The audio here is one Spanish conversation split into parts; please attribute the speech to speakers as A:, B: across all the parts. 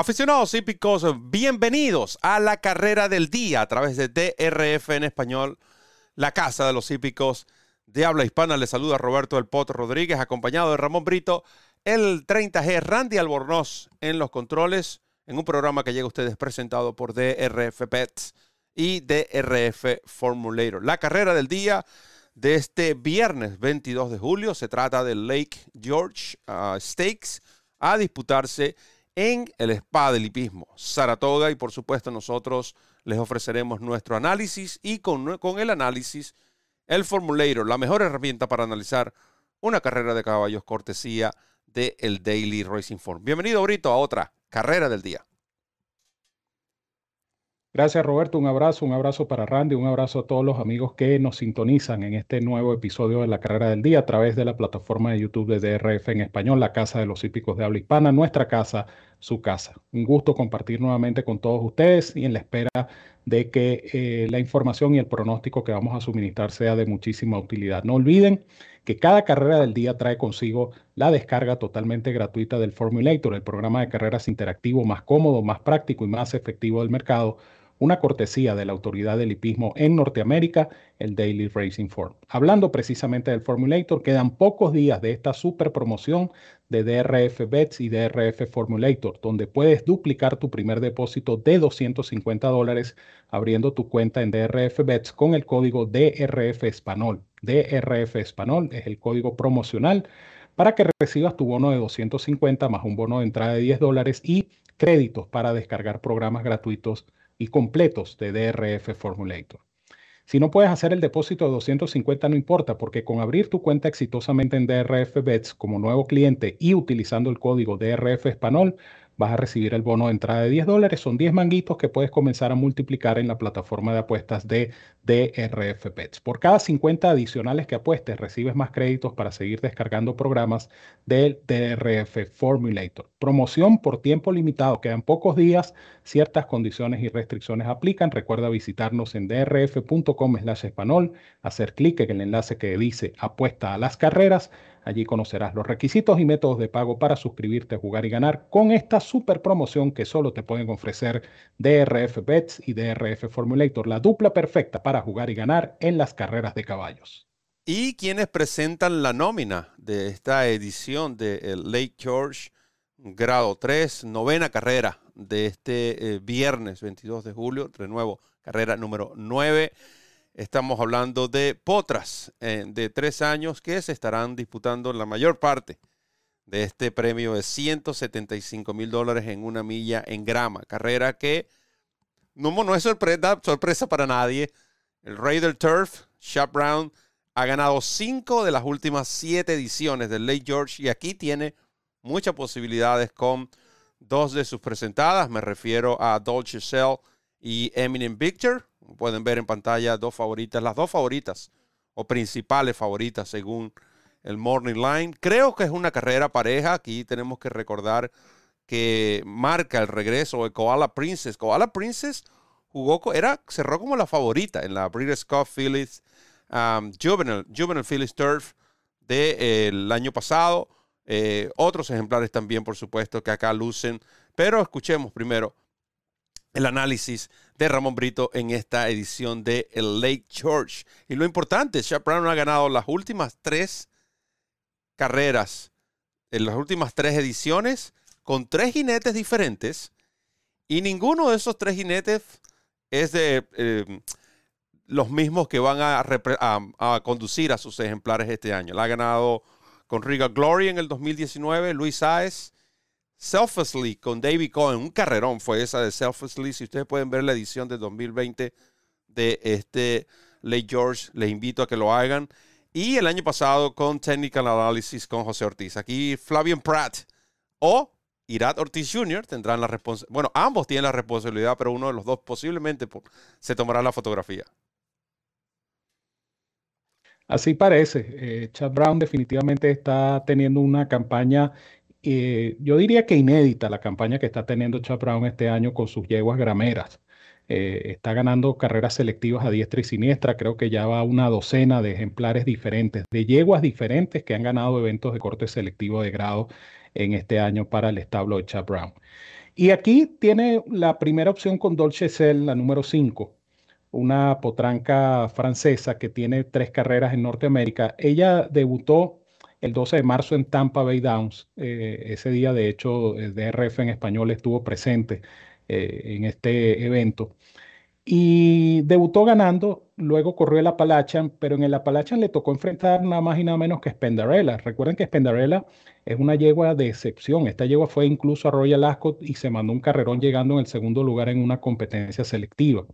A: Aficionados hípicos, bienvenidos a la carrera del día a través de DRF en español, la casa de los hípicos de habla hispana. Les saluda Roberto El Potro Rodríguez, acompañado de Ramón Brito, el 30G Randy Albornoz en los controles, en un programa que llega a ustedes presentado por DRF Pets y DRF Formulator. La carrera del día de este viernes 22 de julio se trata del Lake George uh, Stakes a disputarse en el spa del hipismo Saratoga y por supuesto nosotros les ofreceremos nuestro análisis y con, con el análisis el Formulator, la mejor herramienta para analizar una carrera de caballos cortesía de el Daily Racing Form. Bienvenido Brito a otra carrera del día.
B: Gracias Roberto, un abrazo, un abrazo para Randy, un abrazo a todos los amigos que nos sintonizan en este nuevo episodio de la carrera del día a través de la plataforma de YouTube de DRF en español, la Casa de los Hípicos de Habla Hispana, nuestra casa, su casa. Un gusto compartir nuevamente con todos ustedes y en la espera de que eh, la información y el pronóstico que vamos a suministrar sea de muchísima utilidad. No olviden que cada carrera del día trae consigo la descarga totalmente gratuita del Formulator, el programa de carreras interactivo más cómodo, más práctico y más efectivo del mercado una cortesía de la autoridad del hipismo en Norteamérica, el Daily Racing Form. Hablando precisamente del Formulator, quedan pocos días de esta super promoción de DRF Bets y DRF Formulator, donde puedes duplicar tu primer depósito de 250 dólares abriendo tu cuenta en DRF Bets con el código DRF Español. DRF Español es el código promocional para que recibas tu bono de 250 más un bono de entrada de 10 dólares y créditos para descargar programas gratuitos y completos de DRF Formulator. Si no puedes hacer el depósito de 250 no importa, porque con abrir tu cuenta exitosamente en DRF Bets como nuevo cliente y utilizando el código DRF Español, vas a recibir el bono de entrada de 10 dólares. Son 10 manguitos que puedes comenzar a multiplicar en la plataforma de apuestas de DRF Pets. Por cada 50 adicionales que apuestes, recibes más créditos para seguir descargando programas del DRF Formulator. Promoción por tiempo limitado. Quedan pocos días. Ciertas condiciones y restricciones aplican. Recuerda visitarnos en drf.com slash español, hacer clic en el enlace que dice apuesta a las carreras Allí conocerás los requisitos y métodos de pago para suscribirte, jugar y ganar con esta super promoción que solo te pueden ofrecer DRF Bets y DRF Formulator, la dupla perfecta para jugar y ganar en las carreras de caballos.
A: Y quienes presentan la nómina de esta edición de Lake George grado 3, novena carrera de este eh, viernes 22 de julio, de nuevo, carrera número 9. Estamos hablando de potras eh, de tres años que se estarán disputando la mayor parte de este premio de 175 mil dólares en una milla en grama. Carrera que no, es sorpresa, para nadie. El rey del turf, Shap Brown, ha ganado cinco de las últimas siete ediciones del Lake George y aquí tiene muchas posibilidades con dos de sus presentadas. Me refiero a Dolce Shell y Eminem Victor pueden ver en pantalla, dos favoritas, las dos favoritas o principales favoritas según el Morning Line. Creo que es una carrera pareja. Aquí tenemos que recordar que marca el regreso de Koala Princess. Koala Princess jugó, era, cerró como la favorita en la Breeders' Cup Phillies um, Juvenile, Juvenile Phillies Turf del año pasado. Eh, otros ejemplares también, por supuesto, que acá lucen. Pero escuchemos primero el análisis de Ramón Brito en esta edición de el Lake George. Y lo importante, Shaq Brown ha ganado las últimas tres carreras, en las últimas tres ediciones, con tres jinetes diferentes. Y ninguno de esos tres jinetes es de eh, los mismos que van a, a, conducir a sus ejemplares este año. La ha ganado con Riga Glory en el 2019, Luis Saez Selflessly con David Cohen, un carrerón fue esa de Selflessly. Si ustedes pueden ver la edición de 2020 de este Lake George, les invito a que lo hagan. Y el año pasado con Technical Analysis con José Ortiz. Aquí Flavian Pratt o Irat Ortiz Jr. tendrán la responsabilidad. Bueno, ambos tienen la responsabilidad, pero uno de los dos posiblemente se tomará la fotografía.
B: Así parece. Eh, Chad Brown definitivamente está teniendo una campaña eh, yo diría que inédita la campaña que está teniendo Chad Brown este año con sus yeguas grameras. Eh, está ganando carreras selectivas a diestra y siniestra. Creo que ya va una docena de ejemplares diferentes, de yeguas diferentes que han ganado eventos de corte selectivo de grado en este año para el establo de Chad Brown. Y aquí tiene la primera opción con Dolce Cell, la número 5, una potranca francesa que tiene tres carreras en Norteamérica. Ella debutó el 12 de marzo en Tampa Bay Downs. Eh, ese día, de hecho, el DRF en español estuvo presente eh, en este evento. Y debutó ganando, luego corrió el Appalachian, pero en el Appalachian le tocó enfrentar nada más y nada menos que Spendarella. Recuerden que Spendarella es una yegua de excepción. Esta yegua fue incluso a Royal Ascot y se mandó un carrerón llegando en el segundo lugar en una competencia selectiva.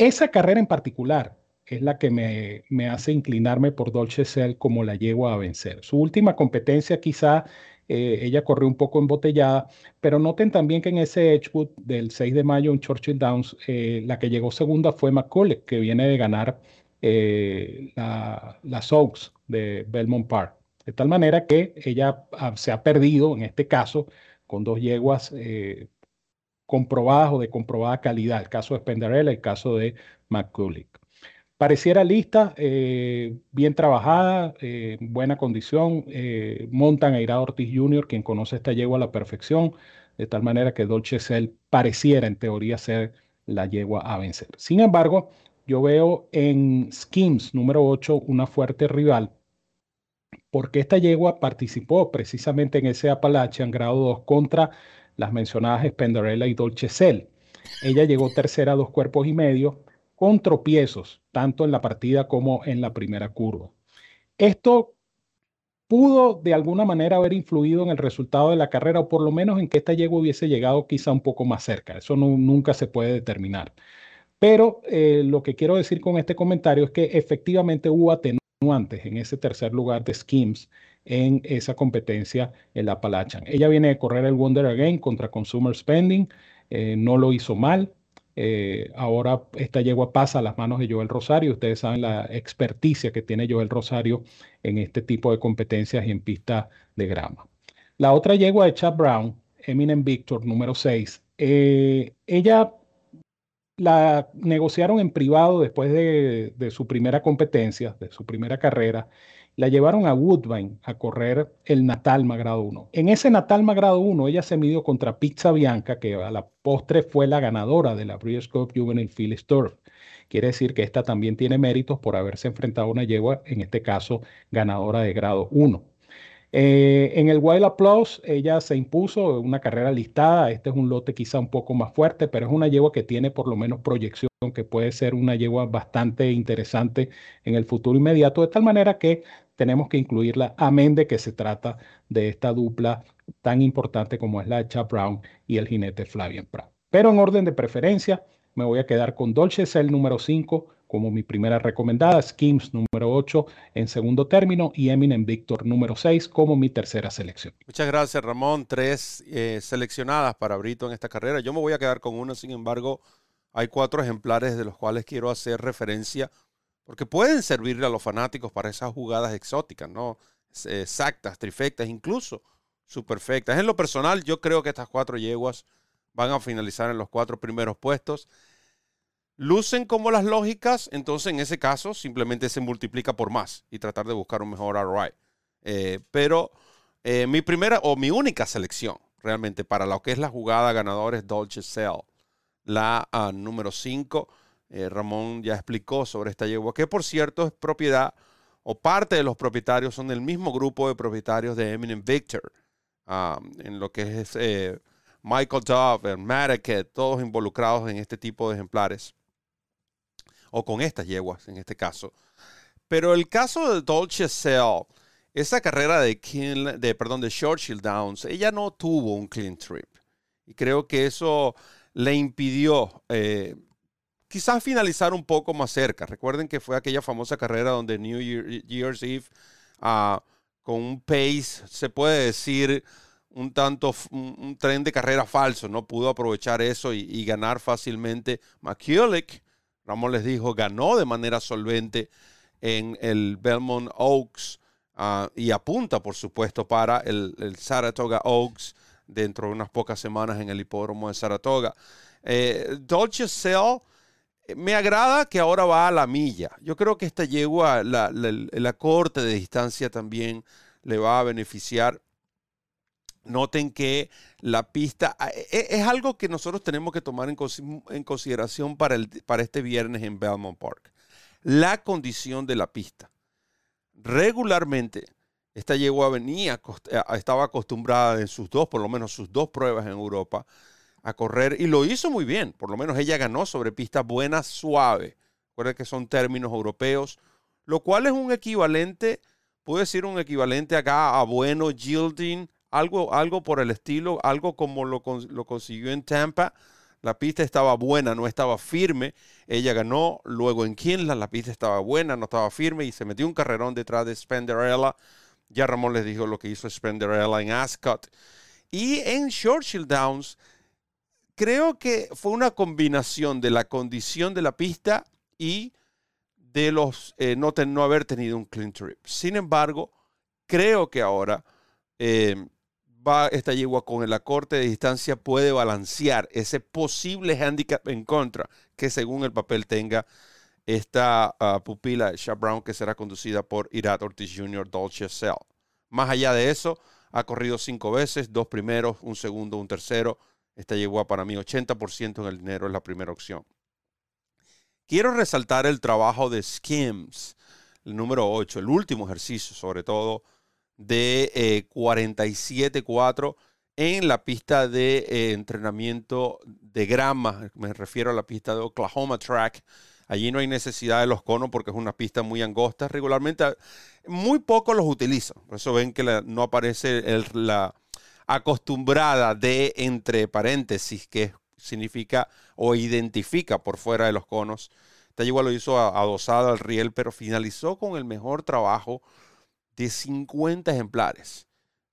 B: Esa carrera en particular es la que me, me hace inclinarme por Dolce Cell como la yegua a vencer. Su última competencia quizá eh, ella corrió un poco embotellada, pero noten también que en ese Edgewood del 6 de mayo en Churchill Downs, eh, la que llegó segunda fue McCulloch, que viene de ganar eh, la, las Oaks de Belmont Park. De tal manera que ella se ha perdido, en este caso, con dos yeguas comprobadas o de comprobada calidad. El caso de Spenderella, el caso de McCulloch. Pareciera lista, eh, bien trabajada, eh, buena condición. Eh, montan a Ira Ortiz Jr., quien conoce esta yegua a la perfección, de tal manera que Dolce Cell pareciera en teoría ser la yegua a vencer. Sin embargo, yo veo en Schemes número 8 una fuerte rival, porque esta yegua participó precisamente en ese Appalachian grado 2 contra las mencionadas Spenderella y Dolce Cell. Ella llegó tercera a dos cuerpos y medio con tropiezos, tanto en la partida como en la primera curva. Esto pudo de alguna manera haber influido en el resultado de la carrera o por lo menos en que esta yegua hubiese llegado quizá un poco más cerca. Eso nunca se puede determinar. Pero eh, lo que quiero decir con este comentario es que efectivamente hubo atenuantes en ese tercer lugar de Schemes en esa competencia en la Appalachian. Ella viene de correr el Wonder Again contra Consumer Spending, eh, no lo hizo mal, eh, ahora esta yegua pasa a las manos de Joel Rosario. Ustedes saben la experticia que tiene Joel Rosario en este tipo de competencias y en pista de grama. La otra yegua de Chad Brown, Eminem Victor, número 6, eh, ella la negociaron en privado después de, de su primera competencia, de su primera carrera, la llevaron a Woodbine a correr el Natalma grado 1. En ese Natalma grado 1 ella se midió contra Pizza Bianca, que a la postre fue la ganadora de la Breeders' Cup Juvenile Phillies Turf. Quiere decir que esta también tiene méritos por haberse enfrentado a una yegua, en este caso ganadora de grado 1. Eh, en el Wild Applause ella se impuso una carrera listada. Este es un lote quizá un poco más fuerte, pero es una yegua que tiene por lo menos proyección, que puede ser una yegua bastante interesante en el futuro inmediato, de tal manera que tenemos que incluirla, amén de que se trata de esta dupla tan importante como es la de Chap Brown y el jinete Flavian Brown. Pero en orden de preferencia, me voy a quedar con Dolce Cell número 5 como mi primera recomendada, Schemes número 8 en segundo término y Eminem Victor número 6 como mi tercera selección.
A: Muchas gracias Ramón, tres eh, seleccionadas para Brito en esta carrera. Yo me voy a quedar con una, sin embargo, hay cuatro ejemplares de los cuales quiero hacer referencia porque pueden servirle a los fanáticos para esas jugadas exóticas, ¿no? Exactas, trifectas, incluso superfectas. En lo personal, yo creo que estas cuatro yeguas van a finalizar en los cuatro primeros puestos. Lucen como las lógicas, entonces en ese caso simplemente se multiplica por más y tratar de buscar un mejor ROI. Eh, pero eh, mi primera o mi única selección realmente para lo que es la jugada ganadora es Dolce Cell, la número 5 eh, Ramón ya explicó sobre esta yegua, que por cierto es propiedad o parte de los propietarios son del mismo grupo de propietarios de Eminent Victor, um, en lo que es eh, Michael Dove, Madaket, todos involucrados en este tipo de ejemplares, o con estas yeguas en este caso. Pero el caso de Dolce Cell, esa carrera de, de, perdón, de Churchill Downs, ella no tuvo un clean trip. Y creo que eso le impidió eh, quizás finalizar un poco más cerca. Recuerden que fue aquella famosa carrera donde New Year's Eve, ah, con un pace, se puede decir, un tanto, un, tren de carrera falso, no pudo aprovechar eso y, ganar fácilmente. McCulloch, Ramón les dijo, ganó de manera solvente en el Belmont Oaks ah, y apunta, por supuesto, para el, Saratoga Oaks dentro de unas pocas semanas en el hipódromo de Saratoga. Eh, Dolce Cell me agrada que ahora va a la milla. Yo creo que esta yegua, la, la, corte de distancia también le va a beneficiar. Noten que la pista e, e, es algo que nosotros tenemos que tomar en, consideración para, el, para este viernes en Belmont Park. La condición de la pista. Regularmente, esta yegua venía, eh, estaba acostumbrada en sus dos, por lo menos sus dos pruebas en Europa, a correr y lo hizo muy bien. Por lo menos ella ganó sobre pista buena, suave. Recuerden que son términos europeos, lo cual es un equivalente, puede decir un equivalente acá a bueno, yielding, algo, algo por el estilo, algo como lo, consiguió en Tampa. La pista estaba buena, no estaba firme. Ella ganó. Luego en Kinland la pista estaba buena, no estaba firme y se metió un carrerón detrás de Spenderella. Ya Ramón les dijo lo que hizo Spenderella en Ascot. Y en Churchill Downs, creo que fue una combinación de la condición de la pista y de los eh, no, no, haber tenido un clean trip. Sin embargo, creo que ahora eh, va esta yegua con el acorte de distancia puede balancear ese posible handicap en contra que según el papel tenga esta uh, pupila Sha Brown que será conducida por Irat Ortiz Jr. Dolce Cell. Más allá de eso, ha corrido cinco veces, dos primeros, un segundo, un tercero. Esta llegó a para mí 80% en el dinero, es la primera opción. Quiero resaltar el trabajo de Skims, el número 8, el último ejercicio, sobre todo de eh, 47-4 en la pista de eh, entrenamiento de grama, me refiero a la pista de Oklahoma Track. Allí no hay necesidad de los conos porque es una pista muy angosta. Regularmente muy pocos los utilizan. Por eso ven que no aparece la acostumbrada de entre paréntesis que significa o identifica por fuera de los conos. Esta igual lo hizo adosada al riel, pero finalizó con el mejor trabajo de 50 ejemplares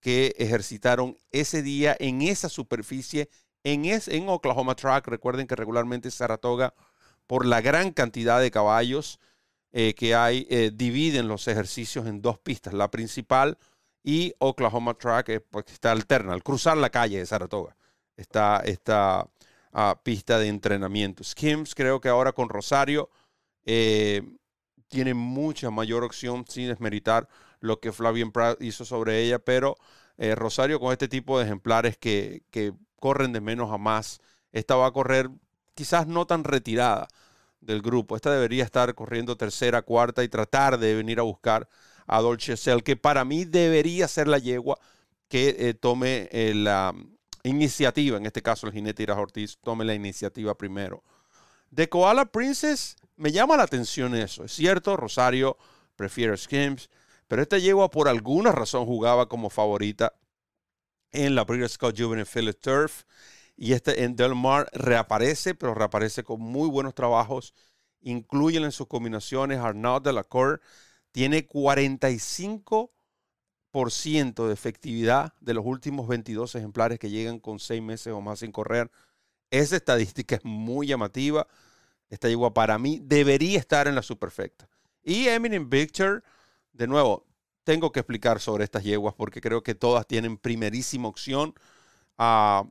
A: que ejercitaron ese día en esa superficie, en Oklahoma Track. Recuerden que regularmente Saratoga por la gran cantidad de caballos eh, que hay, eh, dividen los ejercicios en dos pistas, la principal y Oklahoma Track, eh, pues, está alterna, al cruzar la calle de Saratoga, está esta ah, pista de entrenamiento. Skims creo que ahora con Rosario tiene mucha mayor opción sin desmeritar lo que Flavian Pratt hizo sobre ella, pero Rosario con este tipo de ejemplares que, que corren de menos a más, esta va a correr quizás no tan retirada del grupo. Esta debería estar corriendo tercera, cuarta y tratar de venir a buscar a Dolce Cell, que para mí debería ser la yegua que eh, tome eh, la iniciativa, en este caso el jinete Ira Ortiz, tome la iniciativa primero. De Koala Princess, me llama la atención eso. Es cierto, Rosario prefiere Skims, pero esta yegua por alguna razón jugaba como favorita en la Breeders' Cup Juvenile Philip Turf y este en Del Mar reaparece, pero reaparece con muy buenos trabajos. Incluyen en sus combinaciones Arnaud de la Cour. Tiene 45% de efectividad de los últimos 22 ejemplares que llegan con 6 meses o más sin correr. Esa estadística es muy llamativa. Esta yegua para mí debería estar en la superfecta. Y Eminem Victor, de nuevo, tengo que explicar sobre estas yeguas porque creo que todas tienen primerísima opción. a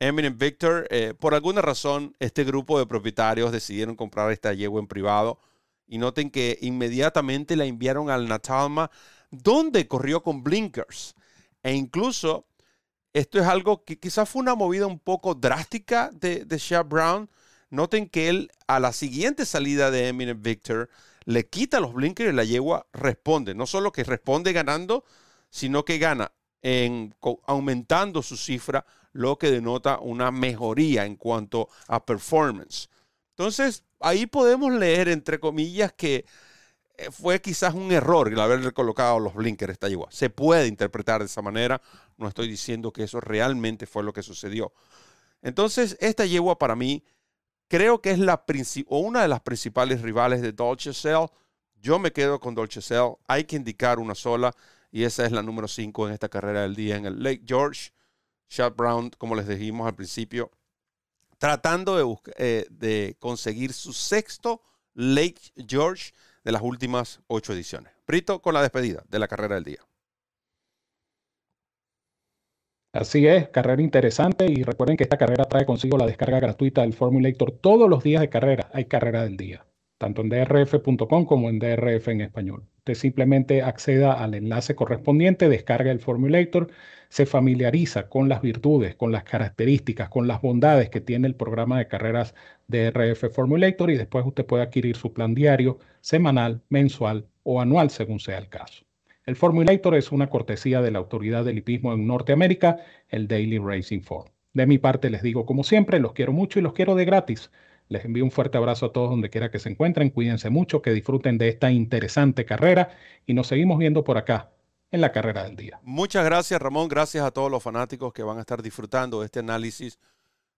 A: Eminent Victor, eh, por alguna razón, este grupo de propietarios decidieron comprar esta yegua en privado. Y noten que inmediatamente la enviaron al Natalma, donde corrió con blinkers. E incluso, esto es algo que quizás fue una movida un poco drástica de, de Brown. Noten que él, a la siguiente salida de Eminent Victor, le quita los blinkers y la yegua responde. No solo que responde ganando, sino que gana en, aumentando su cifra lo que denota una mejoría en cuanto a performance. Entonces, ahí podemos leer, entre comillas, que eh, fue quizás un error el haberle colocado los blinkers esta yegua. Se puede interpretar de esa manera. No estoy diciendo que eso realmente fue lo que sucedió. Entonces, esta yegua para mí creo que es la o una de las principales rivales de Dolce Cell. Yo me quedo con Dolce Cell. Hay que indicar una sola y esa es la número 5 en esta carrera del día en el Lake George. Chad Brown, como les dijimos al principio, tratando de, eh, de conseguir su sexto Lake George de las últimas ocho ediciones. Brito con la despedida de la carrera del día.
B: Así es, carrera interesante y recuerden que esta carrera trae consigo la descarga gratuita del Formulator todos los días de carrera. Hay carrera del día. Tanto en drf.com como en DRF en español. Usted simplemente acceda al enlace correspondiente, descarga el formulator, se familiariza con las virtudes, con las características, con las bondades que tiene el programa de carreras DRF Formulator y después usted puede adquirir su plan diario, semanal, mensual o anual según sea el caso. El Formulator es una cortesía de la autoridad del hipismo en Norteamérica, el Daily Racing Form. De mi parte les digo como siempre, los quiero mucho y los quiero de gratis. Les envío un fuerte abrazo a todos donde quiera que se encuentren. Cuídense mucho, que disfruten de esta interesante carrera y nos seguimos viendo por acá en la carrera del día.
A: Muchas gracias Ramón, gracias a todos los fanáticos que van a estar disfrutando de este análisis,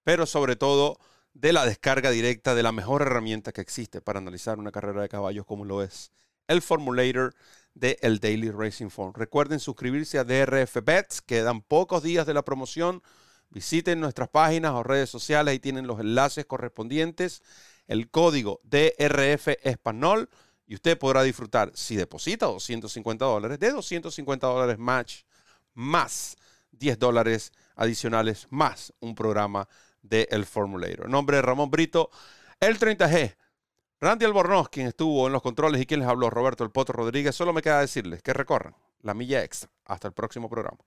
A: pero sobre todo de la descarga directa de la mejor herramienta que existe para analizar una carrera de caballos como lo es el Formulator de el Daily Racing Form. Recuerden suscribirse a DRF Bets, quedan pocos días de la promoción. Visiten nuestras páginas o redes sociales, y tienen los enlaces correspondientes, el código DRF Español y usted podrá disfrutar, si deposita 250 dólares, de 250 dólares match más 10 dólares adicionales más un programa de El Formulator. nombre de Ramón Brito, el 30G. Randy Albornoz, quien estuvo en los controles y quien les habló, Roberto El Poto Rodríguez, solo me queda decirles que recorran la milla extra. Hasta el próximo programa.